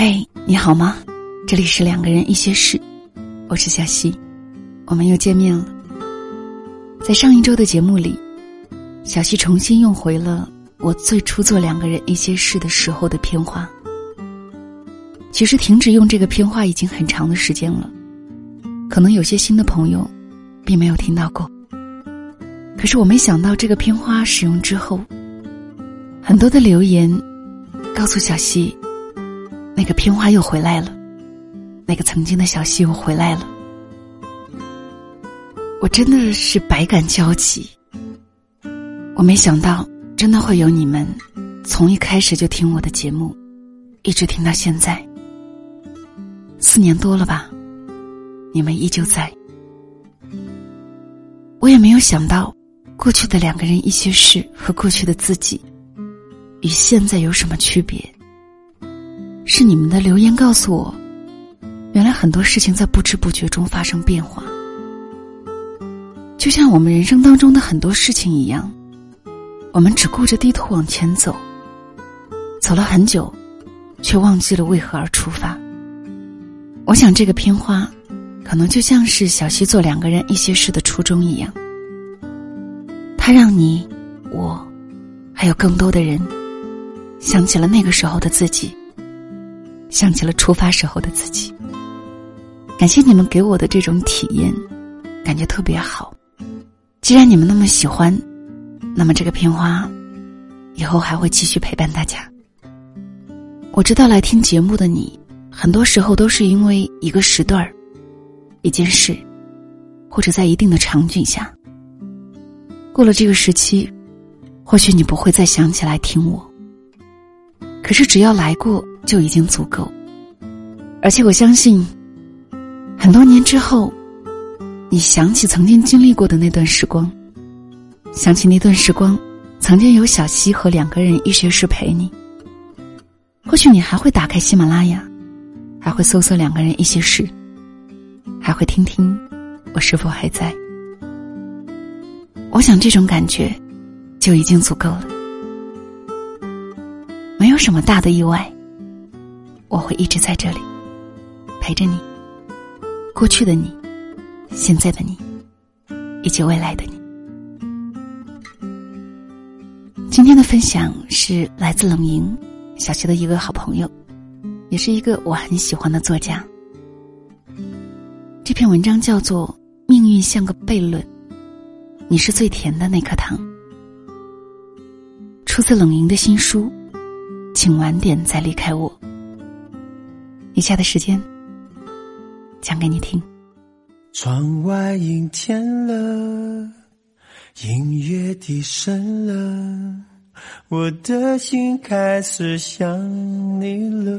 嘿，你好吗？这里是两个人一些事，我是小溪，我们又见面了。在上一周的节目里，小溪重新用回了我最初做两个人一些事的时候的片花。其实停止用这个片花已经很长的时间了，可能有些新的朋友并没有听到过。可是我没想到，这个片花使用之后，很多的留言告诉小溪，那个片花又回来了，那个曾经的小溪又回来了。我真的是百感交集。我没想到，真的会有你们从一开始就听我的节目，一直听到现在。四年多了吧，你们依旧在。我也没有想到，过去的两个人一些事和过去的自己，与现在有什么区别？是你们的留言告诉我，原来很多事情在不知不觉中发生变化。就像我们人生当中的很多事情一样，我们只顾着低头往前走，走了很久，却忘记了为何而出发。我想，这个片花，可能就像是小溪做两个人一些事的初衷一样。它让你、我，还有更多的人，想起了那个时候的自己，想起了出发时候的自己。感谢你们给我的这种体验，感觉特别好。既然你们那么喜欢，那么这个片花，以后还会继续陪伴大家。我知道来听节目的你。很多时候都是因为一个时段儿、一件事，或者在一定的场景下。过了这个时期，或许你不会再想起来听我。可是只要来过就已经足够。而且我相信，很多年之后，你想起曾经经历过的那段时光，想起那段时光，曾经有小溪和两个人一学时陪你。或许你还会打开喜马拉雅。还会搜索两个人一些事，还会听听我是否还在。我想这种感觉就已经足够了，没有什么大的意外，我会一直在这里陪着你，过去的你，现在的你，以及未来的你。今天的分享是来自冷莹小学的一个好朋友。也是一个我很喜欢的作家。这篇文章叫做《命运像个悖论》，你是最甜的那颗糖。出自冷莹的新书，请晚点再离开我。以下的时间讲给你听。窗外阴天了，音乐低声了。我的心开始想你了。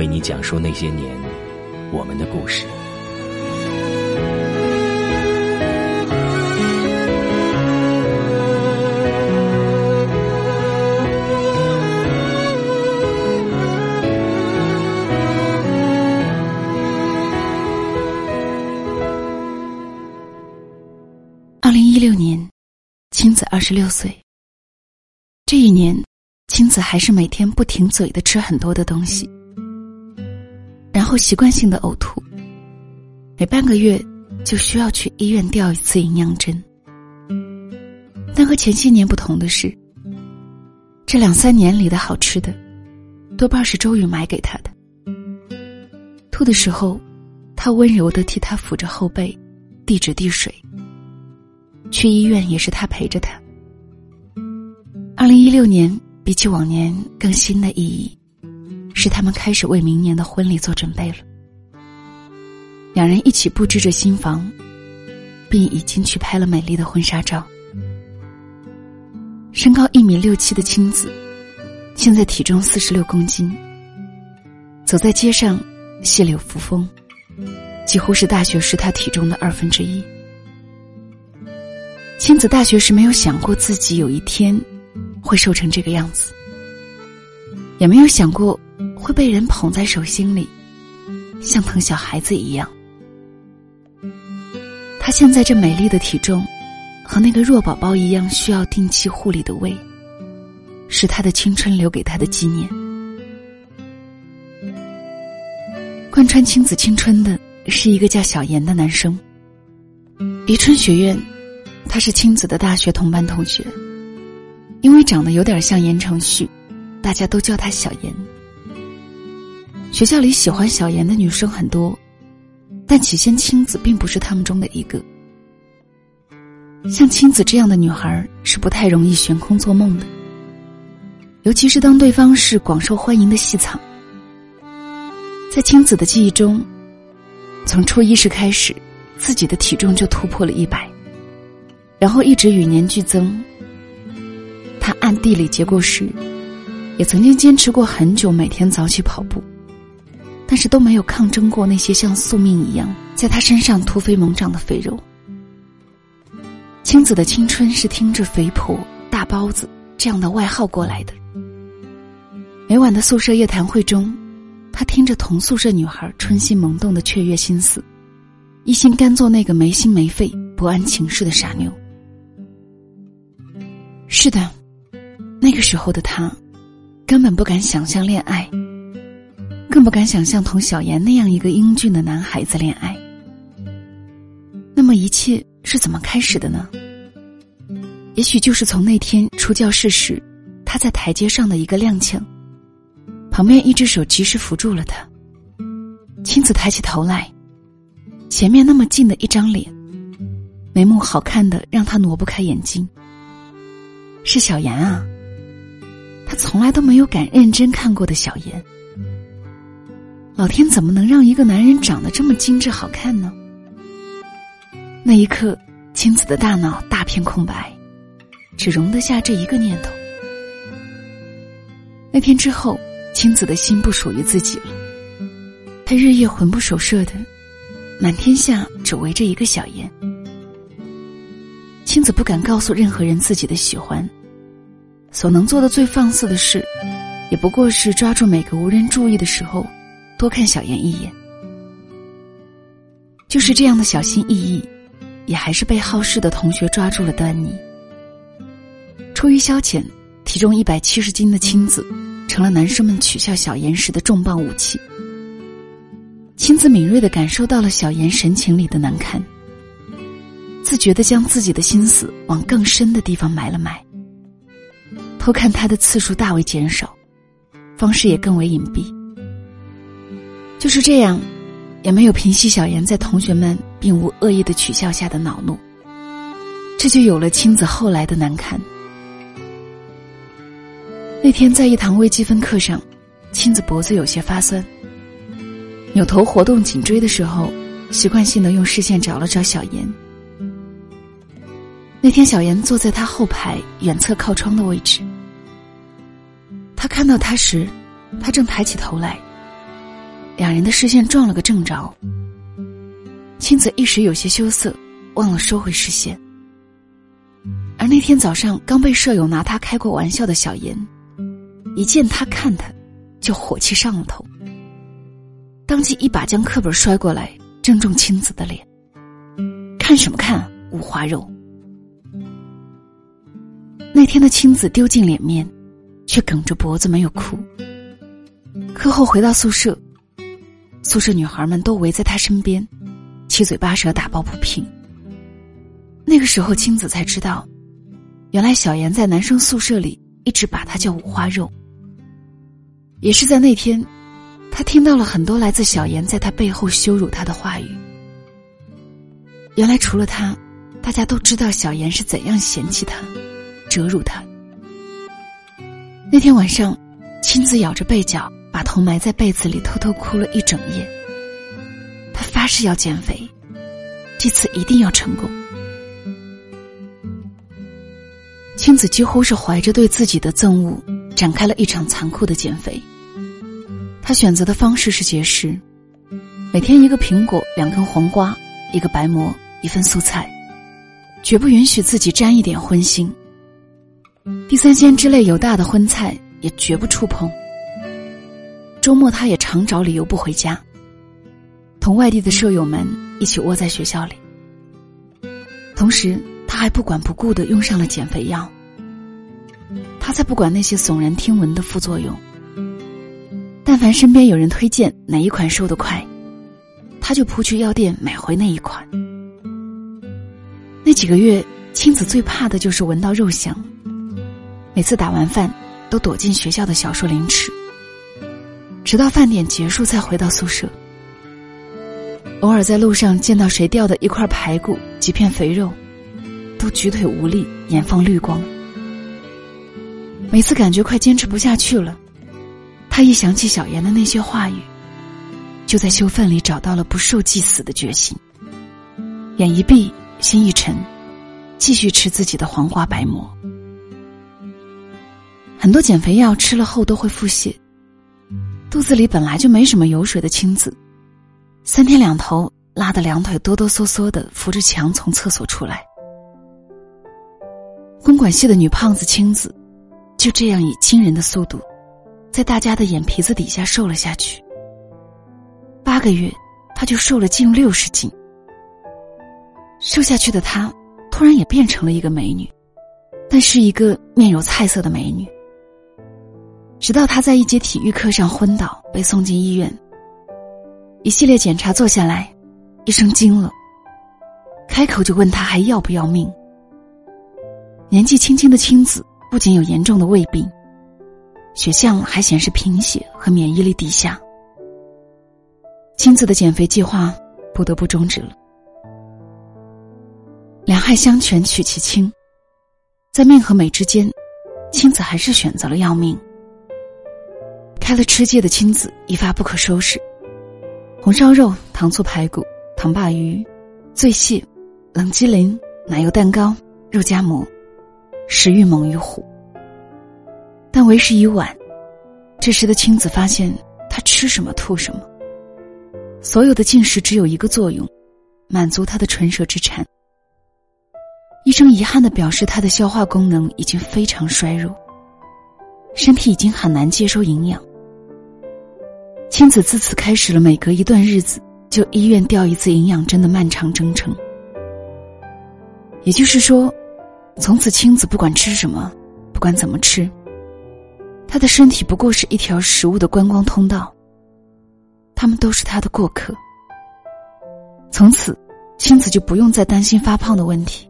为你讲述那些年我们的故事。二零一六年，青子二十六岁。这一年，青子还是每天不停嘴的吃很多的东西，然后习惯性的呕吐，每半个月就需要去医院吊一次营养针。但和前些年不同的是，这两三年里的好吃的，多半是周宇买给他的。吐的时候，他温柔的替他抚着后背，递纸递水。去医院也是他陪着他。二零一六年比起往年更新的意义，是他们开始为明年的婚礼做准备了。两人一起布置着新房，并已经去拍了美丽的婚纱照。身高一米六七的青子，现在体重四十六公斤。走在街上，谢柳扶风，几乎是大学时他体重的二分之一。青子大学时没有想过自己有一天会瘦成这个样子，也没有想过会被人捧在手心里，像疼小孩子一样。他现在这美丽的体重。和那个弱宝宝一样，需要定期护理的胃，是他的青春留给他的纪念。贯穿青子青春的是一个叫小严的男生。宜春学院，他是青子的大学同班同学。因为长得有点像言承旭，大家都叫他小严。学校里喜欢小严的女生很多，但起先青子并不是他们中的一个。像青子这样的女孩是不太容易悬空做梦的，尤其是当对方是广受欢迎的戏草。在青子的记忆中，从初一时开始，自己的体重就突破了一百，然后一直与年俱增。她暗地里结过食，也曾经坚持过很久，每天早起跑步，但是都没有抗争过那些像宿命一样在他身上突飞猛长的肥肉。青子的青春是听着“肥婆”“大包子”这样的外号过来的。每晚的宿舍夜谈会中，他听着同宿舍女孩春心萌动的雀跃心思，一心甘做那个没心没肺、不谙情事的傻妞。是的，那个时候的他，根本不敢想象恋爱，更不敢想象同小妍那样一个英俊的男孩子恋爱。那么一切是怎么开始的呢？也许就是从那天出教室时，他在台阶上的一个踉跄，旁边一只手及时扶住了他。青子抬起头来，前面那么近的一张脸，眉目好看的让他挪不开眼睛。是小妍啊，他从来都没有敢认真看过的小妍。老天怎么能让一个男人长得这么精致好看呢？那一刻，青子的大脑大片空白。只容得下这一个念头。那天之后，青子的心不属于自己了。他日夜魂不守舍的，满天下只围着一个小妍。青子不敢告诉任何人自己的喜欢，所能做的最放肆的事，也不过是抓住每个无人注意的时候，多看小妍一眼。就是这样的小心翼翼，也还是被好事的同学抓住了端倪。出于消遣，体重一百七十斤的青子，成了男生们取笑小严时的重磅武器。青子敏锐的感受到了小严神情里的难堪，自觉的将自己的心思往更深的地方埋了埋。偷看他的次数大为减少，方式也更为隐蔽。就是这样，也没有平息小严在同学们并无恶意的取笑下的恼怒。这就有了青子后来的难堪。那天在一堂微积分课上，青子脖子有些发酸，扭头活动颈椎的时候，习惯性的用视线找了找小严。那天小严坐在他后排远侧靠窗的位置，他看到他时，他正抬起头来，两人的视线撞了个正着。青子一时有些羞涩，忘了收回视线。而那天早上刚被舍友拿他开过玩笑的小严。一见他看他，就火气上了头，当即一把将课本摔过来，正中青子的脸。看什么看，五花肉！那天的青子丢尽脸面，却梗着脖子没有哭。课后回到宿舍，宿舍女孩们都围在他身边，七嘴八舌打抱不平。那个时候，青子才知道，原来小严在男生宿舍里一直把他叫五花肉。也是在那天，他听到了很多来自小严在他背后羞辱他的话语。原来除了他，大家都知道小严是怎样嫌弃他、折辱他。那天晚上，亲自咬着被角把头埋在被子里偷偷哭了一整夜。他发誓要减肥，这次一定要成功。青子几乎是怀着对自己的憎恶，展开了一场残酷的减肥。他选择的方式是节食，每天一个苹果，两根黄瓜，一个白馍，一份素菜，绝不允许自己沾一点荤腥。地三鲜之类有大的荤菜也绝不触碰。周末他也常找理由不回家，同外地的舍友们一起窝在学校里。同时，他还不管不顾的用上了减肥药。他才不管那些耸人听闻的副作用。但凡身边有人推荐哪一款瘦得快，他就扑去药店买回那一款。那几个月，青子最怕的就是闻到肉香。每次打完饭，都躲进学校的小树林吃，直到饭点结束才回到宿舍。偶尔在路上见到谁掉的一块排骨、几片肥肉，都举腿无力，眼放绿光。每次感觉快坚持不下去了，他一想起小妍的那些话语，就在羞愤里找到了不受祭死的决心。眼一闭，心一沉，继续吃自己的黄瓜白馍。很多减肥药吃了后都会腹泻，肚子里本来就没什么油水的青子，三天两头拉得两腿哆哆嗦嗦的扶着墙从厕所出来。公管系的女胖子青子，就这样以惊人的速度，在大家的眼皮子底下瘦了下去。八个月，她就瘦了近六十斤。瘦下去的她，突然也变成了一个美女，但是一个面有菜色的美女。直到他在一节体育课上昏倒，被送进医院。一系列检查做下来，医生惊了，开口就问他还要不要命。年纪轻轻的青子不仅有严重的胃病，血象还显示贫血和免疫力低下。青子的减肥计划不得不终止了。两害相权取其轻，在命和美之间，青子还是选择了要命。开了吃戒的青子一发不可收拾，红烧肉、糖醋排骨、糖鲅鱼、醉蟹、冷鸡麟、奶油蛋糕、肉夹馍，食欲猛于虎。但为时已晚，这时的青子发现，他吃什么吐什么。所有的进食只有一个作用，满足他的唇舌之馋。医生遗憾的表示，他的消化功能已经非常衰弱，身体已经很难接收营养。青子自此开始了每隔一段日子就医院吊一次营养针的漫长征程。也就是说，从此青子不管吃什么，不管怎么吃，他的身体不过是一条食物的观光通道。他们都是他的过客。从此，青子就不用再担心发胖的问题。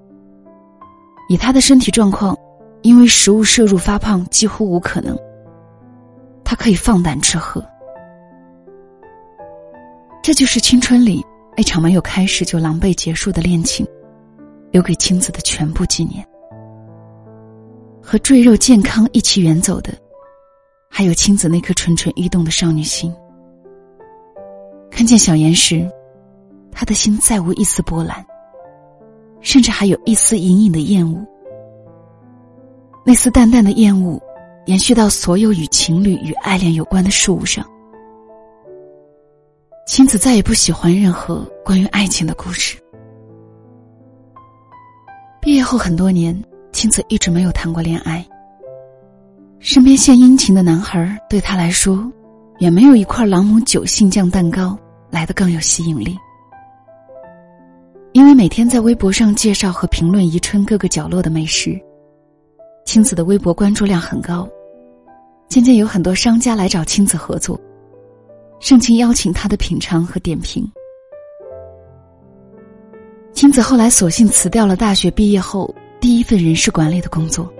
以他的身体状况，因为食物摄入发胖几乎无可能。他可以放胆吃喝。这就是青春里那场没有开始就狼狈结束的恋情，留给青子的全部纪念。和赘肉健康一起远走的，还有青子那颗蠢蠢欲动的少女心。看见小妍时，他的心再无一丝波澜，甚至还有一丝隐隐的厌恶。那丝淡淡的厌恶，延续到所有与情侣与爱恋有关的事物上。青子再也不喜欢任何关于爱情的故事。毕业后很多年，青子一直没有谈过恋爱。身边献殷勤的男孩对他来说，远没有一块朗姆酒杏酱蛋糕来的更有吸引力。因为每天在微博上介绍和评论宜春各个角落的美食，青子的微博关注量很高，渐渐有很多商家来找青子合作。盛情邀请他的品尝和点评。青子后来索性辞掉了大学毕业后第一份人事管理的工作，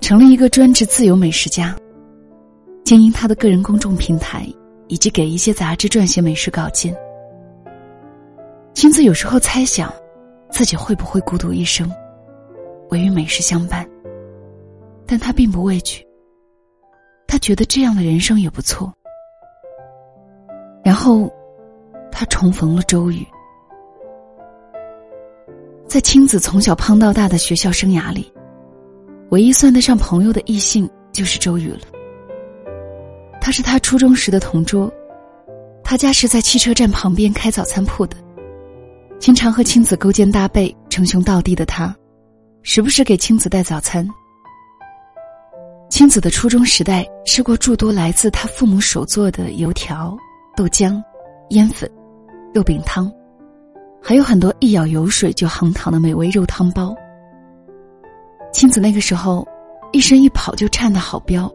成了一个专职自由美食家，经营他的个人公众平台，以及给一些杂志撰写美食稿件。青子有时候猜想，自己会不会孤独一生，唯与美食相伴？但他并不畏惧。他觉得这样的人生也不错。然后，他重逢了周宇。在青子从小胖到大的学校生涯里，唯一算得上朋友的异性就是周宇了。他是他初中时的同桌，他家是在汽车站旁边开早餐铺的，经常和青子勾肩搭背、称兄道弟的他，时不时给青子带早餐。青子的初中时代吃过诸多来自他父母手做的油条。豆浆、烟粉、肉饼汤，还有很多一舀油水就横淌的美味肉汤包。青子那个时候，一身一跑就颤的好标，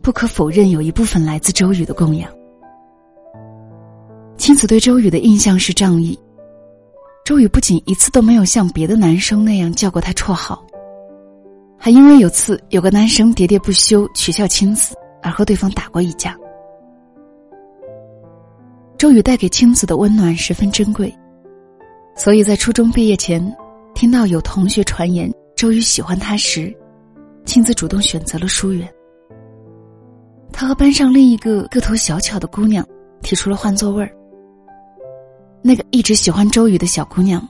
不可否认有一部分来自周宇的供养。青子对周宇的印象是仗义，周宇不仅一次都没有像别的男生那样叫过他绰号，还因为有次有个男生喋喋不休取笑青子而和对方打过一架。周宇带给青子的温暖十分珍贵，所以在初中毕业前，听到有同学传言周宇喜欢他时，青子主动选择了疏远。他和班上另一个个头小巧的姑娘提出了换座位儿。那个一直喜欢周宇的小姑娘，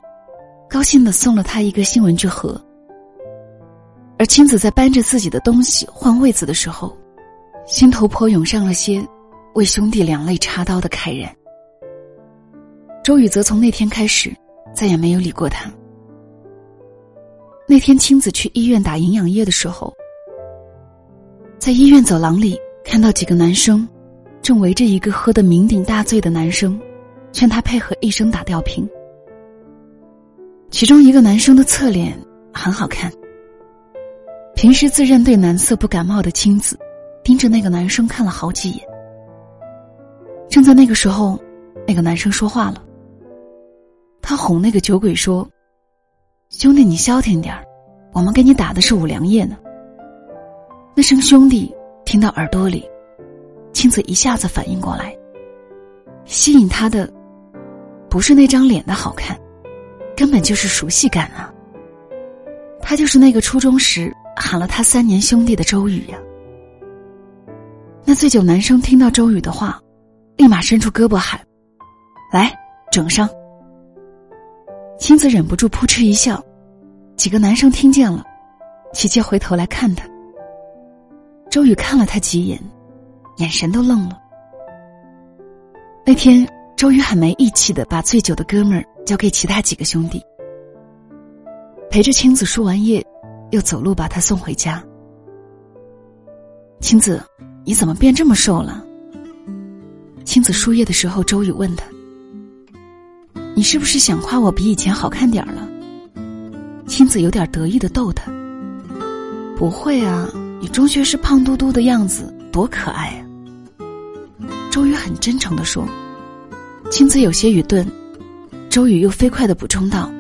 高兴的送了他一个新文具盒。而青子在搬着自己的东西换位子的时候，心头颇涌上了些为兄弟两肋插刀的慨然。周宇则从那天开始，再也没有理过他。那天亲子去医院打营养液的时候，在医院走廊里看到几个男生，正围着一个喝得酩酊大醉的男生，劝他配合医生打吊瓶。其中一个男生的侧脸很好看。平时自认对男色不感冒的青子，盯着那个男生看了好几眼。正在那个时候，那个男生说话了。他哄那个酒鬼说：“兄弟，你消停点儿，我们给你打的是五粮液呢。”那声“兄弟”听到耳朵里，青子一下子反应过来，吸引他的不是那张脸的好看，根本就是熟悉感啊！他就是那个初中时喊了他三年兄弟的周宇呀。那醉酒男生听到周宇的话，立马伸出胳膊喊：“来，整上！”青子忍不住扑哧一笑，几个男生听见了，齐齐回头来看他。周宇看了他几眼，眼神都愣了。那天，周宇很没义气的把醉酒的哥们儿交给其他几个兄弟，陪着青子输完液，又走路把他送回家。青子，你怎么变这么瘦了？青子输液的时候，周宇问他。你是不是想夸我比以前好看点儿了？青子有点得意的逗他。不会啊，你中学时胖嘟嘟的样子多可爱啊！周宇很真诚的说。青子有些愚钝，周宇又飞快的补充道：“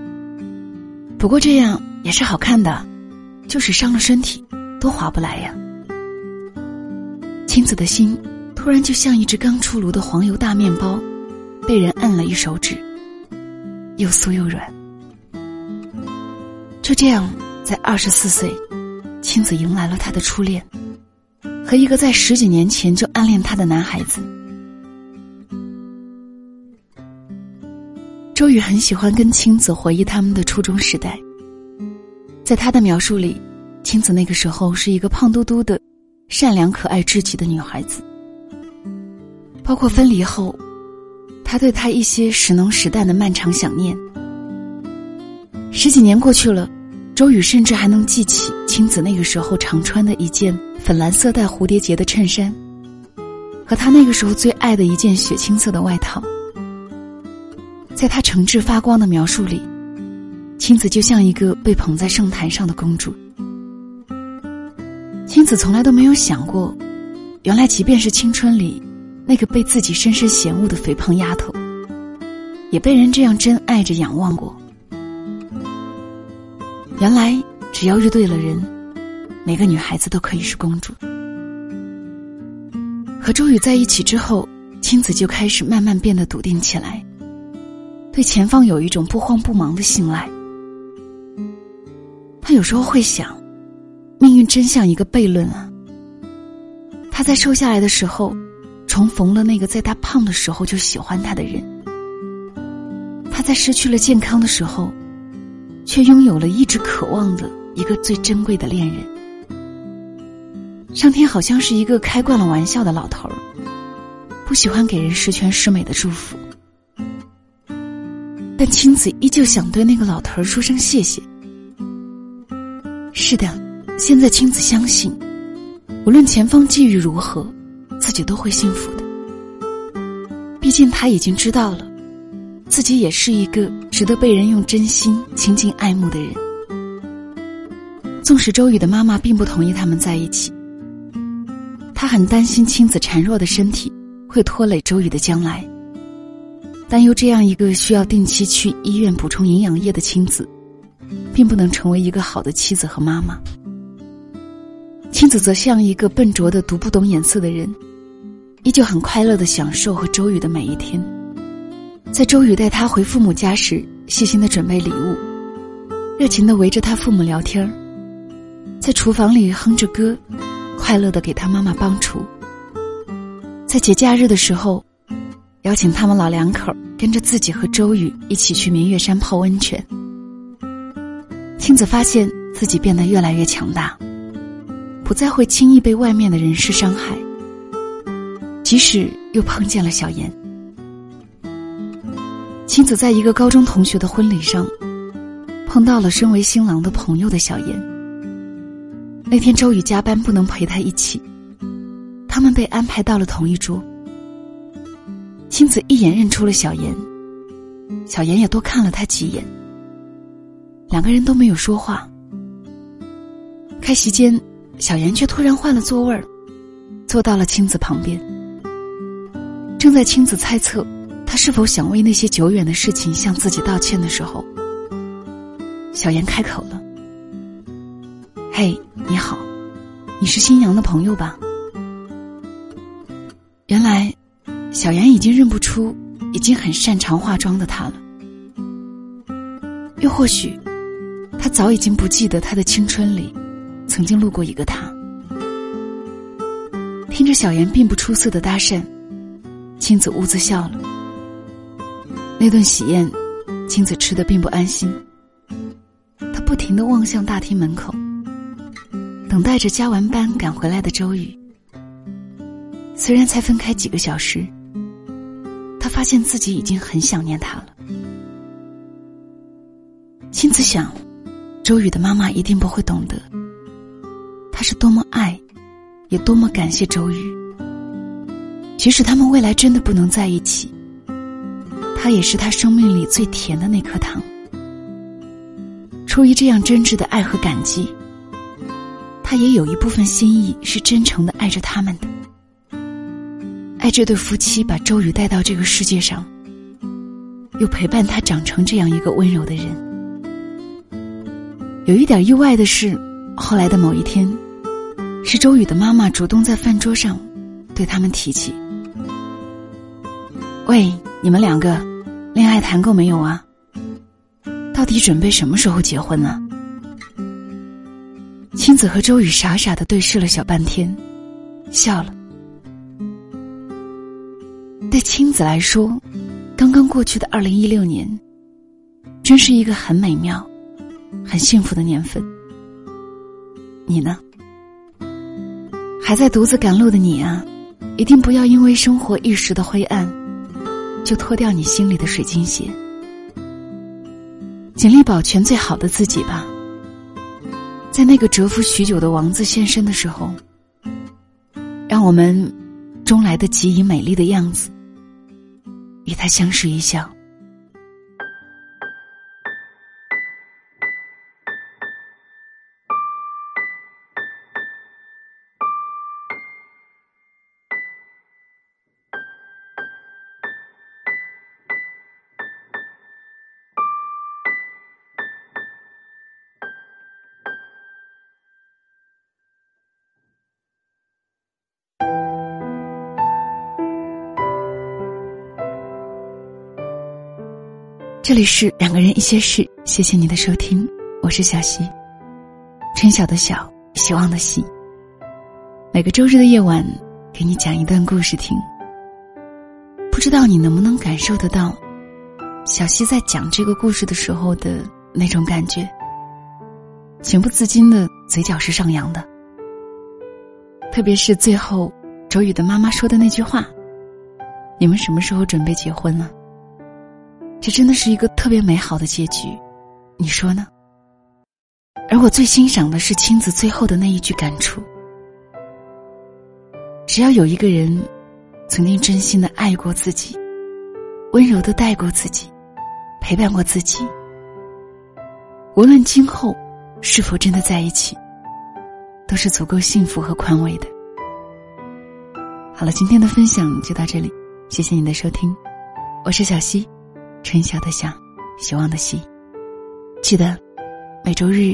不过这样也是好看的，就是伤了身体，多划不来呀。”青子的心突然就像一只刚出炉的黄油大面包，被人摁了一手指。又酥又软，就这样，在二十四岁，青子迎来了他的初恋，和一个在十几年前就暗恋他的男孩子。周宇很喜欢跟青子回忆他们的初中时代，在他的描述里，青子那个时候是一个胖嘟嘟的、善良可爱至极的女孩子，包括分离后。他对他一些时浓时淡的漫长想念。十几年过去了，周宇甚至还能记起青子那个时候常穿的一件粉蓝色带蝴蝶结的衬衫，和他那个时候最爱的一件雪青色的外套。在他诚挚发光的描述里，青子就像一个被捧在圣坛上的公主。青子从来都没有想过，原来即便是青春里。那个被自己深深嫌恶的肥胖丫头，也被人这样真爱着仰望过。原来，只要遇对了人，每个女孩子都可以是公主。和周宇在一起之后，青子就开始慢慢变得笃定起来，对前方有一种不慌不忙的信赖。他有时候会想，命运真像一个悖论啊。他在瘦下来的时候，重逢了那个在他胖的时候就喜欢他的人。他在失去了健康的时候，却拥有了一直渴望的一个最珍贵的恋人。上天好像是一个开惯了玩笑的老头儿，不喜欢给人十全十美的祝福，但青子依旧想对那个老头儿说声谢谢。是的，现在青子相信，无论前方际遇如何，己都会幸福的。毕竟他已经知道了，自己也是一个值得被人用真心亲近爱慕的人。纵使周宇的妈妈并不同意他们在一起，他很担心青子孱弱的身体会拖累周宇的将来，担忧这样一个需要定期去医院补充营养液的青子。并不能成为一个好的妻子和妈妈。青子则像一个笨拙的、读不懂眼色的人，依旧很快乐的享受和周宇的每一天。在周宇带他回父母家时，细心的准备礼物，热情的围着他父母聊天儿，在厨房里哼着歌，快乐的给他妈妈帮厨。在节假日的时候，邀请他们老两口跟着自己和周宇一起去明月山泡温泉。青子发现自己变得越来越强大，不再会轻易被外面的人事伤害。即使又碰见了小妍，青子在一个高中同学的婚礼上，碰到了身为新郎的朋友的小妍。那天周宇加班不能陪他一起，他们被安排到了同一桌。青子一眼认出了小妍，小妍也多看了他几眼。两个人都没有说话。开席间，小妍却突然换了座位儿，坐到了青子旁边。正在亲自猜测他是否想为那些久远的事情向自己道歉的时候，小妍开口了：“嘿，你好，你是新娘的朋友吧？”原来，小妍已经认不出已经很擅长化妆的他了，又或许。他早已经不记得他的青春里，曾经路过一个他。听着小妍并不出色的搭讪，青子兀自笑了。那顿喜宴，青子吃的并不安心。他不停的望向大厅门口，等待着加完班赶回来的周宇。虽然才分开几个小时，他发现自己已经很想念他了。青子想。周宇的妈妈一定不会懂得，他是多么爱，也多么感谢周宇。即使他们未来真的不能在一起，他也是他生命里最甜的那颗糖。出于这样真挚的爱和感激，他也有一部分心意是真诚的爱着他们的，爱这对夫妻把周宇带到这个世界上，又陪伴他长成这样一个温柔的人。有一点意外的是，后来的某一天，是周宇的妈妈主动在饭桌上对他们提起：“喂，你们两个，恋爱谈够没有啊？到底准备什么时候结婚呢？”青子和周宇傻傻的对视了小半天，笑了。对青子来说，刚刚过去的二零一六年，真是一个很美妙。很幸福的年份，你呢？还在独自赶路的你啊，一定不要因为生活一时的灰暗，就脱掉你心里的水晶鞋。尽力保全最好的自己吧。在那个蛰伏许久的王子现身的时候，让我们终来得及以美丽的样子，与他相视一笑。这里是两个人一些事，谢谢你的收听，我是小溪，春晓的晓，希望的希。每个周日的夜晚，给你讲一段故事听。不知道你能不能感受得到，小溪在讲这个故事的时候的那种感觉，情不自禁的嘴角是上扬的。特别是最后，周宇的妈妈说的那句话：“你们什么时候准备结婚呢？”这真的是一个特别美好的结局，你说呢？而我最欣赏的是青子最后的那一句感触：只要有一个人曾经真心的爱过自己，温柔的待过自己，陪伴过自己，无论今后是否真的在一起。都是足够幸福和宽慰的。好了，今天的分享就到这里，谢谢你的收听，我是小溪，春晓的想，希望的希，记得每周日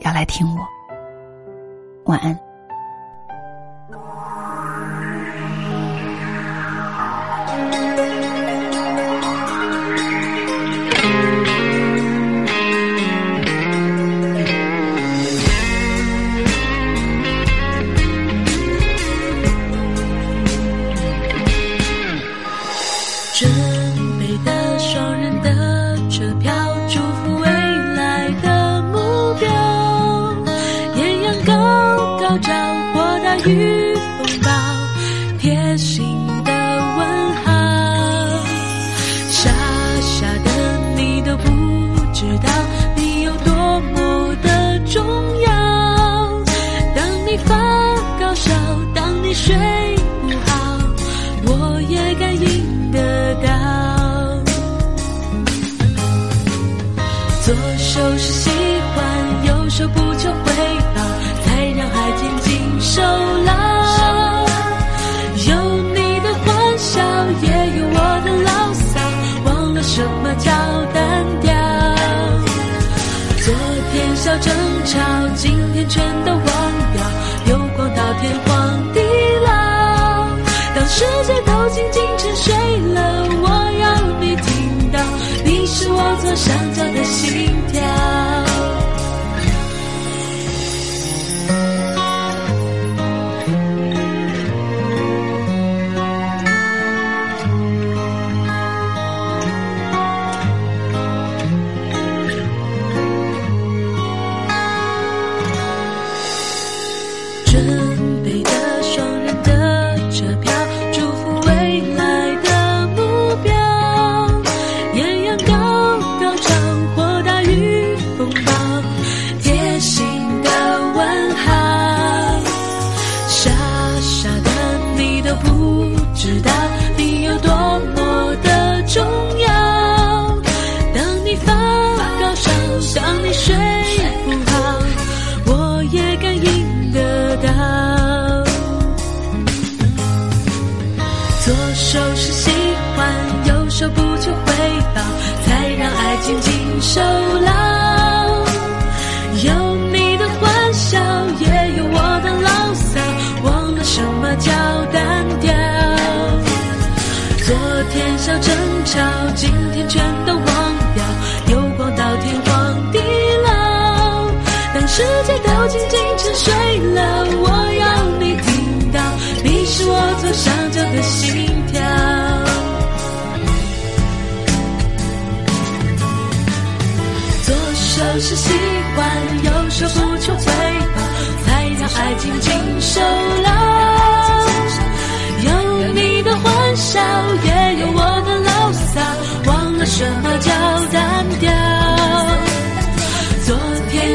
要来听我，晚安。想在不知道你有多么的重要。当你发高烧，当你睡不好，我也感应得到。左手是喜欢，右手不求回报，才让爱紧紧守牢。争吵，今天全都忘掉，有光到天荒地老。当世界都静静沉睡了，我要你听到，你是我左上角的心跳。左手是喜欢，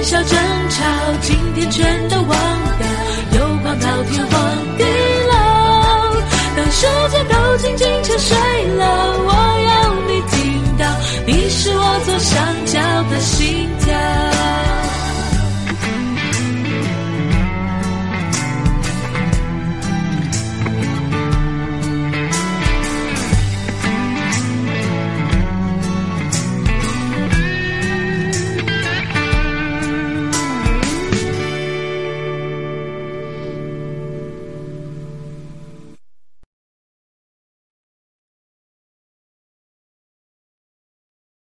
小争吵，今天全都忘掉，有光到天荒地老。当世界都静静沉睡了，我要你听到，你是我左上角的心跳。